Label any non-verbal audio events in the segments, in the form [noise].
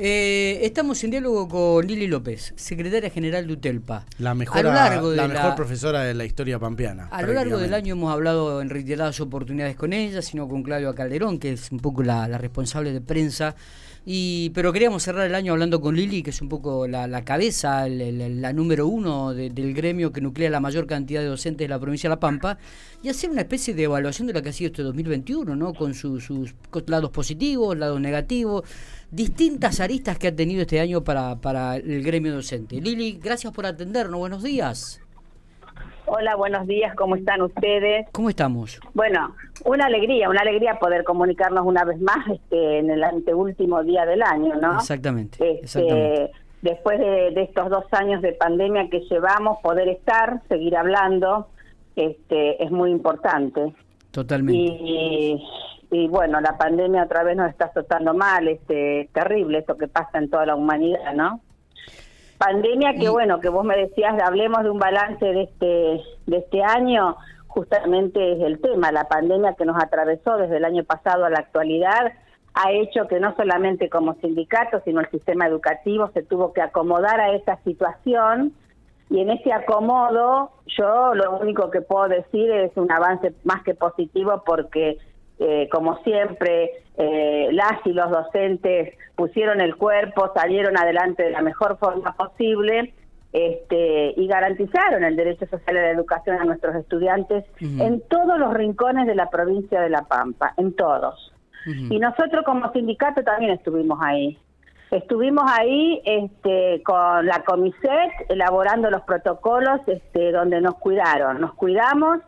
Eh, estamos en diálogo con Lili López, secretaria general de UTELPA. La mejor, la mejor profesora de la historia pampeana. A lo largo del año hemos hablado en reiteradas oportunidades con ella, sino con Claudio Calderón, que es un poco la, responsable de prensa. Y, pero queríamos cerrar el año hablando con Lili, que es un poco la, cabeza, la número uno del gremio que nuclea la mayor cantidad de docentes de la provincia de La Pampa, y hacer una especie de evaluación de lo que ha sido este 2021, ¿no? con sus lados positivos, lados negativos distintas aristas que ha tenido este año para, para el gremio docente. Lili, gracias por atendernos. Buenos días. Hola, buenos días, ¿cómo están ustedes? ¿Cómo estamos? Bueno, una alegría, una alegría poder comunicarnos una vez más este, en el anteúltimo día del año, ¿no? Exactamente. Este, después de, estos dos años de pandemia que llevamos, poder estar, seguir hablando, este, es muy importante. Totalmente. Y, y bueno, la pandemia otra vez nos está azotando mal, este, terrible esto que pasa en toda la humanidad, ¿no? Pandemia que bueno, que vos me decías, hablemos de un balance de este, de este año, justamente es el tema, la pandemia que nos atravesó desde el año pasado a la actualidad, ha hecho que no solamente como sindicato, sino el sistema educativo se tuvo que acomodar a esa situación. Y en ese acomodo yo lo único que puedo decir es un avance más que positivo porque eh, como siempre, eh, las y los docentes pusieron el cuerpo, salieron adelante de la mejor forma posible este, y garantizaron el derecho social a la educación a nuestros estudiantes en todos los rincones de la provincia de La Pampa, en todos. Y nosotros como sindicato también estuvimos ahí. Estuvimos ahí este, con la Comiset elaborando los protocolos este, donde nos cuidaron. Nos cuidamos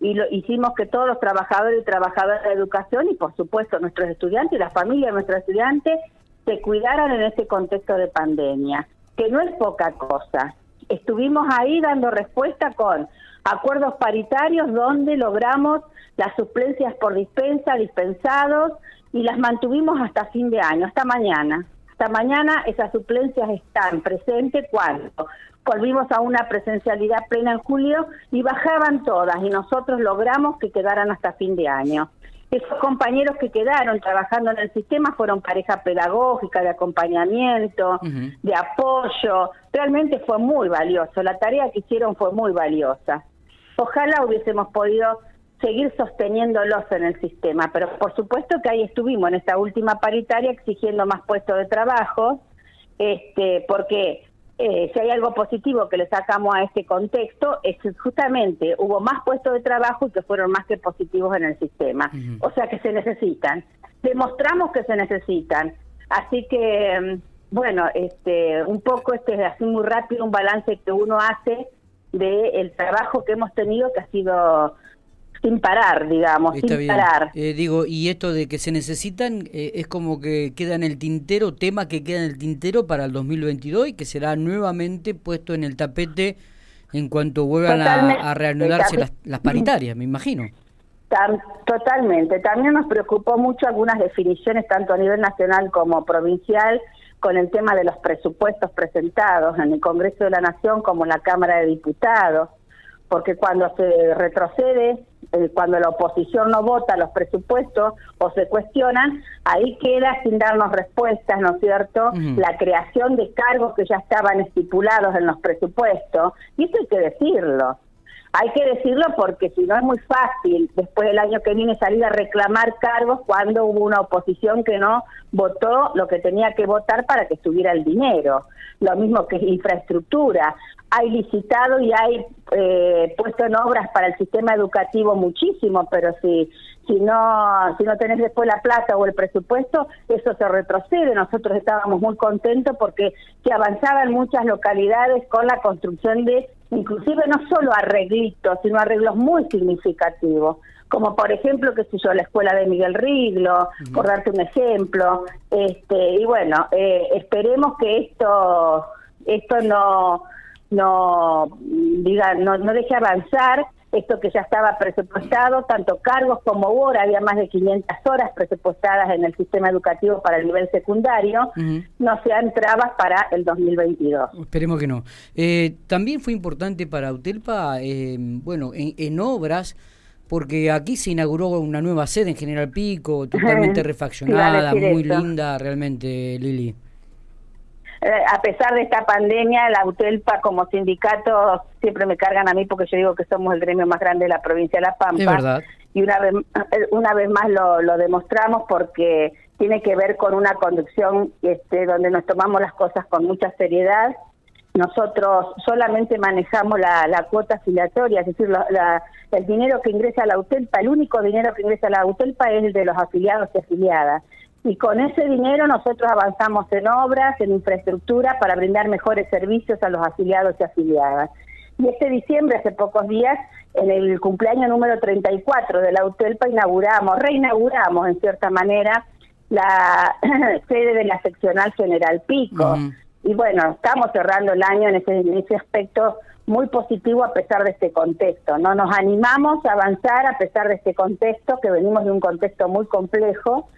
y lo, hicimos que todos los trabajadores y trabajadoras de educación y por supuesto nuestros estudiantes y la familia de nuestros estudiantes se cuidaran en este contexto de pandemia, que no es poca cosa. Estuvimos ahí dando respuesta con acuerdos paritarios donde logramos las suplencias por dispensa, dispensados, y las mantuvimos hasta fin de año, hasta mañana. Hasta mañana esas suplencias están presentes cuando volvimos a una presencialidad plena en julio y bajaban todas y nosotros logramos que quedaran hasta fin de año. Esos compañeros que quedaron trabajando en el sistema fueron pareja pedagógica, de acompañamiento, de apoyo. Realmente fue muy valioso. La tarea que hicieron fue muy valiosa. Ojalá hubiésemos podido seguir sosteniéndolos en el sistema, pero por supuesto que ahí estuvimos en esta última paritaria exigiendo más puestos de trabajo, este, porque eh, si hay algo positivo que le sacamos a este contexto, es que justamente hubo más puestos de trabajo y que fueron más que positivos en el sistema. O sea que se necesitan. Demostramos que se necesitan. Así que, mm, bueno, este, un poco este es así muy rápido un balance que uno hace del el trabajo que hemos tenido que ha sido sin parar, digamos, sin parar. Eh, digo, y esto de que se necesitan eh, es como que queda en el tintero, tema que queda en el tintero para el 2022 y que será nuevamente puesto en el tapete en cuanto vuelvan a, reanudarse las, las, paritarias, me imagino. totalmente. También nos preocupó mucho algunas definiciones, tanto a nivel nacional como provincial, con el tema de los presupuestos presentados en el Congreso de la Nación como en la Cámara de Diputados, porque cuando se retrocede eh, cuando la oposición no vota los presupuestos o se cuestionan, ahí queda sin darnos respuestas, ¿no es cierto?, la creación de cargos que ya estaban estipulados en los presupuestos, y eso hay que decirlo. Hay que decirlo porque si no es muy fácil después del año que viene salir a reclamar cargos cuando hubo una oposición que no votó lo que tenía que votar para que estuviera el dinero. Lo mismo que infraestructura. Hay licitado y hay eh, puesto en obras para el sistema educativo muchísimo, pero si si no si no tenés después la plata o el presupuesto, eso se retrocede. Nosotros estábamos muy contentos porque se avanzaba en muchas localidades con la construcción de inclusive no solo arreglitos, sino arreglos muy significativos, como por ejemplo, qué sé yo, la escuela de Miguel Riglo, por darte un ejemplo, este, y bueno, eh, esperemos que esto, esto no, no, diga, no, no deje avanzar esto que ya estaba presupuestado, tanto cargos como hora, había más de 500 horas presupuestadas en el sistema educativo para el nivel secundario, no sean trabas para el 2022. Esperemos que no. Eh, también fue importante para UTELPA, eh, bueno, en, obras, porque aquí se inauguró una nueva sede en General Pico, [laughs] totalmente refaccionada, muy linda realmente, Lili. Eh, a pesar de esta pandemia, la UTELPA como sindicato siempre me cargan a mí porque yo digo que somos el gremio más grande de la provincia de La Pampa. Y una vez, una vez más lo, lo demostramos porque tiene que ver con una conducción este, donde nos tomamos las cosas con mucha seriedad. Nosotros solamente manejamos la, la cuota afiliatoria, es decir, la, el dinero que ingresa a la UTELPA, el único dinero que ingresa a la UTELPA es el de los afiliados y afiliadas y con ese dinero nosotros avanzamos en obras, en infraestructura para brindar mejores servicios a los afiliados y afiliadas. Y este diciembre, hace pocos días, en el cumpleaños número 34 de la UTELPA, inauguramos, reinauguramos en cierta manera la [clears throat] sede de la seccional General Pico. Y bueno, estamos cerrando el año en ese, en ese aspecto muy positivo a pesar de este contexto. No nos animamos a avanzar a pesar de este contexto, que venimos de un contexto muy complejo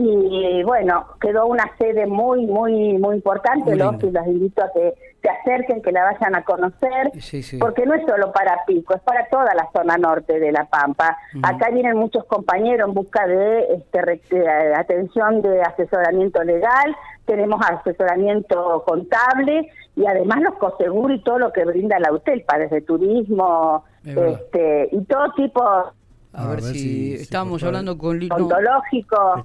y bueno, quedó una sede muy, muy, muy importante, los y los invito a que se acerquen, que la vayan a conocer, porque no es solo para Pico, es para toda la zona norte de La Pampa. Acá vienen muchos compañeros en busca de este, atención de asesoramiento legal, tenemos asesoramiento contable y además los coseguros y todo lo que brinda la UTELPA, desde turismo este, y todo tipo... A, ver, si, estábamos hablando con Lino. Ontológico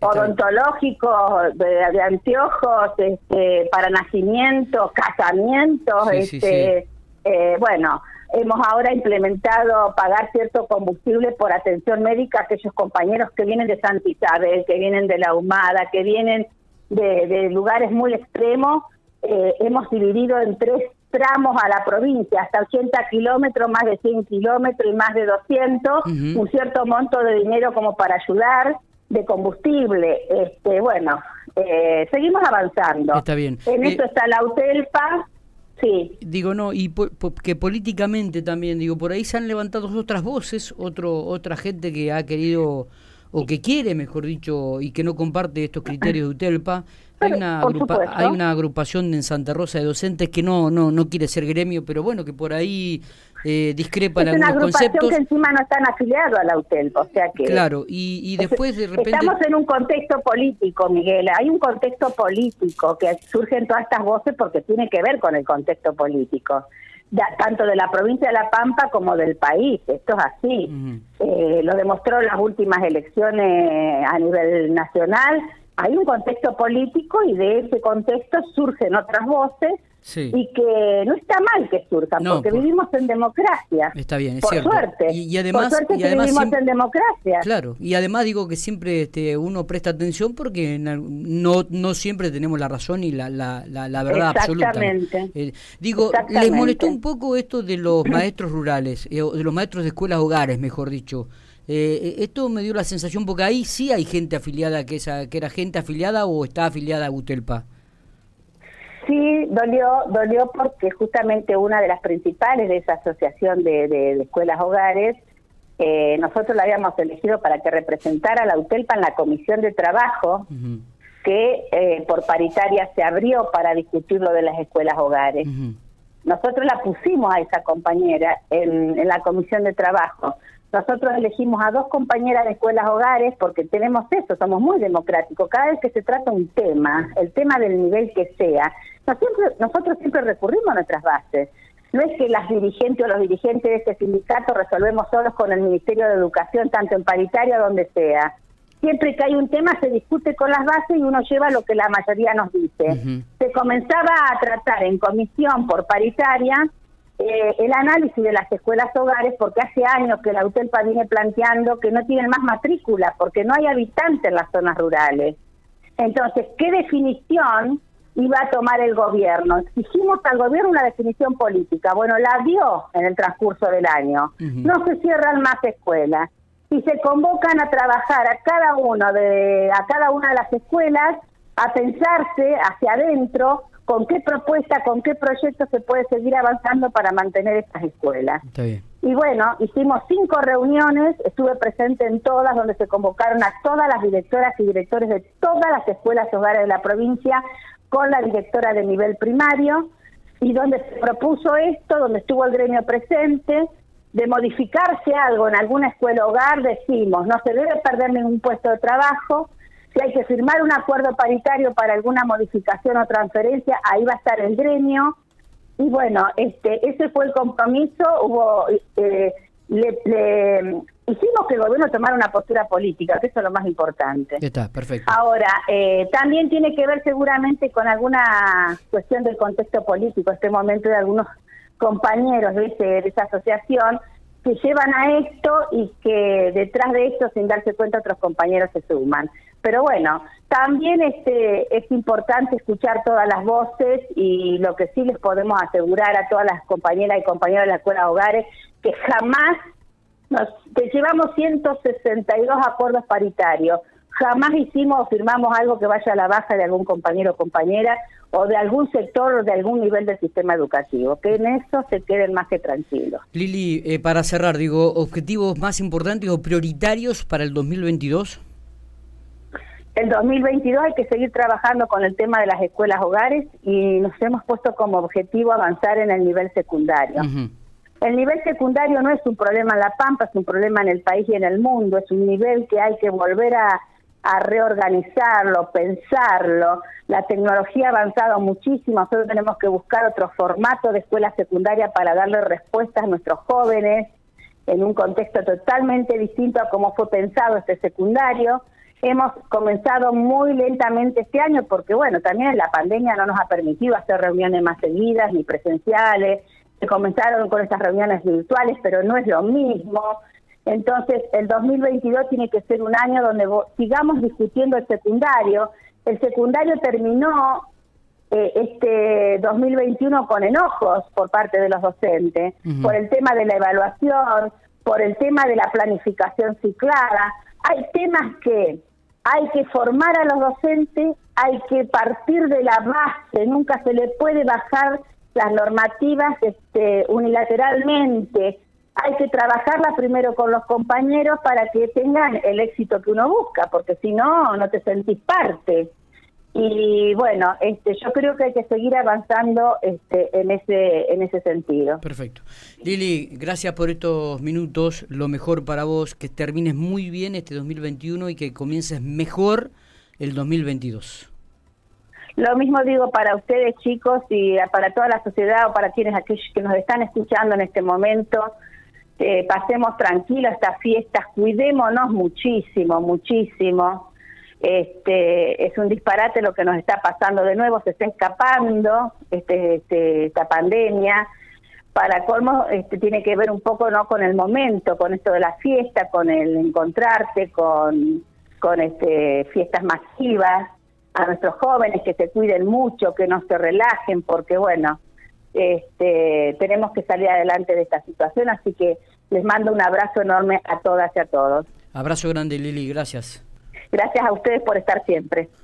odontológicos, de, anteojos, este, para nacimientos, casamientos, este, eh, bueno, hemos ahora implementado pagar cierto combustible por atención médica a aquellos compañeros que vienen de Santa Isabel, que vienen de la Humada, que vienen de, lugares muy extremos. Eh, hemos dividido en tres tramos a la provincia, hasta 80 kilómetros, más de 100 kilómetros y más de 200, un cierto monto de dinero como para ayudar de combustible. Este, bueno, eh, seguimos avanzando. Está bien. En esto está la UTELPA. Sí. Digo, no, y que políticamente también, digo, por ahí se han levantado otras voces, otro, otra gente que ha querido, o que quiere, mejor dicho, y que no comparte estos criterios de UTELPA, hay una, hay una agrupación en Santa Rosa de docentes que no, no, no quiere ser gremio, pero bueno, que por ahí eh, discrepan es algunos una conceptos. que encima no están afiliados a la UTEL, o sea que... Claro, y, después de repente... Estamos en un contexto político, Miguel, hay un contexto político que surgen todas estas voces porque tiene que ver con el contexto político. tanto de la provincia de La Pampa como del país. Esto es así. eh, lo demostró las últimas elecciones a nivel nacional hay un contexto político y de ese contexto surgen otras voces y que no está mal que surjan, porque vivimos en democracia. Está bien, es por cierto. Suerte. Y, además, por suerte vivimos en democracia. Claro, y además digo que siempre este, uno presta atención porque no, no siempre tenemos la razón y la, la, la, verdad absoluta. Eh, digo, ¿les molestó un poco esto de los maestros rurales, eh, de los maestros de escuelas hogares, mejor dicho? Eh, eh, esto me dio la sensación, porque ahí sí hay gente afiliada, que, esa, que era gente afiliada o está afiliada a Gutelpa. Sí, dolió, dolió porque justamente una de las principales de esa asociación de, escuelas hogares, eh, nosotros la habíamos elegido para que representara a la UTELPA en la comisión de trabajo, que eh, por paritaria se abrió para discutir lo de las escuelas hogares. Nosotros la pusimos a esa compañera en, en la comisión de trabajo nosotros elegimos a dos compañeras de escuelas hogares porque tenemos eso, somos muy democráticos. Cada vez que se trata un tema, el tema del nivel que sea, nosotros siempre recurrimos a nuestras bases. No es que las dirigentes o los dirigentes de este sindicato resolvemos solos con el Ministerio de Educación, tanto en paritaria donde sea. Siempre que hay un tema se discute con las bases y uno lleva lo que la mayoría nos dice. Se comenzaba a tratar en comisión por paritaria eh, el análisis de las escuelas hogares, porque hace años que la UTELPA viene planteando que no tienen más matrícula, porque no hay habitantes en las zonas rurales. Entonces, ¿qué definición iba a tomar el gobierno? Exigimos al gobierno una definición política. Bueno, la dio en el transcurso del año. No se cierran más escuelas. Y se convocan a trabajar a cada uno de a cada una de las escuelas a pensarse hacia adentro con qué propuesta, con qué proyecto se puede seguir avanzando para mantener estas escuelas. Y bueno, hicimos cinco reuniones, estuve presente en todas, donde se convocaron a todas las directoras y directores de todas las escuelas hogares de la provincia, con la directora de nivel primario, y donde se propuso esto, donde estuvo el gremio presente, de modificarse algo en alguna escuela hogar, decimos, no se debe perder ningún puesto de trabajo, Si hay que firmar un acuerdo paritario para alguna modificación o transferencia, ahí va a estar el gremio. Y bueno, este, ese fue el compromiso. Hubo, eh, le, hicimos que el gobierno tomara una postura política, que eso es lo más importante. Está, perfecto. Ahora, eh, también tiene que ver seguramente con alguna cuestión del contexto político, este momento de algunos compañeros de, de esa asociación que llevan a esto y que detrás de esto, sin darse cuenta, otros compañeros se suman. Pero bueno, también este, es importante escuchar todas las voces y lo que sí les podemos asegurar a todas las compañeras y compañeros de la escuela hogares, que jamás que llevamos 162 acuerdos paritarios, jamás hicimos o firmamos algo que vaya a la baja de algún compañero o compañera o de algún sector o de algún nivel del sistema educativo, que en eso se queden más que tranquilos. Lili, eh, para cerrar, digo, objetivos más importantes o prioritarios para el 2022. El 2022 hay que seguir trabajando con el tema de las escuelas hogares y nos hemos puesto como objetivo avanzar en el nivel secundario. El nivel secundario no es un problema en La Pampa, es un problema en el país y en el mundo, es un nivel que hay que volver a a reorganizarlo, pensarlo. La tecnología ha avanzado muchísimo, nosotros tenemos que buscar otro formato de escuela secundaria para darle respuestas a nuestros jóvenes en un contexto totalmente distinto a cómo fue pensado este secundario. Hemos comenzado muy lentamente este año porque, bueno, también la pandemia no nos ha permitido hacer reuniones más seguidas ni presenciales. Se comenzaron con estas reuniones virtuales, pero no es lo mismo. Entonces, el 2022 tiene que ser un año donde sigamos discutiendo el secundario. El secundario terminó eh, este 2021 con enojos por parte de los docentes, por el tema de la evaluación, por el tema de la planificación ciclada. Hay temas que hay que formar a los docentes, hay que partir de la base, nunca se le puede bajar las normativas este, unilateralmente hay que trabajarla primero con los compañeros para que tengan el éxito que uno busca, porque si no, no te sentís parte. Y bueno, este, yo creo que hay que seguir avanzando este, en ese en ese sentido. Perfecto. Lili, gracias por estos minutos. Lo mejor para vos, que termines muy bien este 2021 y que comiences mejor el 2022. Lo mismo digo para ustedes, chicos, y para toda la sociedad o para quienes aquellos que nos están escuchando en este momento eh, pasemos tranquilos estas fiestas, cuidémonos muchísimo, muchísimo. Este, es un disparate lo que nos está pasando de nuevo, se está escapando este, este, esta pandemia. Para colmo, este, tiene que ver un poco no con el momento, con esto de la fiesta, con el encontrarte, con, con este, fiestas masivas, a nuestros jóvenes que se cuiden mucho, que no se relajen, porque bueno, este, tenemos que salir adelante de esta situación, así que les mando un abrazo enorme a todas y a todos. Abrazo grande, Lili, gracias. Gracias a ustedes por estar siempre.